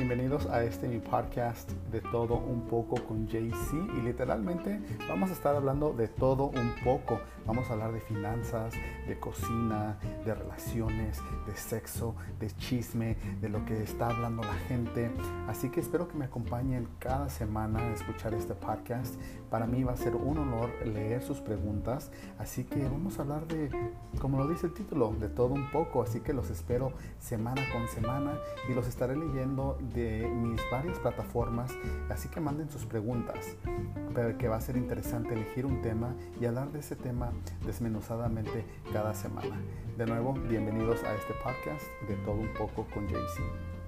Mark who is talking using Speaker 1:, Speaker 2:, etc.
Speaker 1: bienvenidos a este mi podcast de todo un poco con JC y literalmente vamos a estar hablando de todo un poco. Vamos a hablar de finanzas, de cocina, de relaciones, de sexo, de chisme, de lo que está hablando la gente. Así que espero que me acompañen cada semana a escuchar este podcast. Para mí va a ser un honor leer sus preguntas, así que vamos a hablar de, como lo dice el título, de todo un poco. Así que los espero semana con semana y los estaré leyendo de mis varias plataformas, así que manden sus preguntas, que va a ser interesante elegir un tema y hablar de ese tema desmenuzadamente cada semana. De nuevo, bienvenidos a este podcast de todo un poco con JC.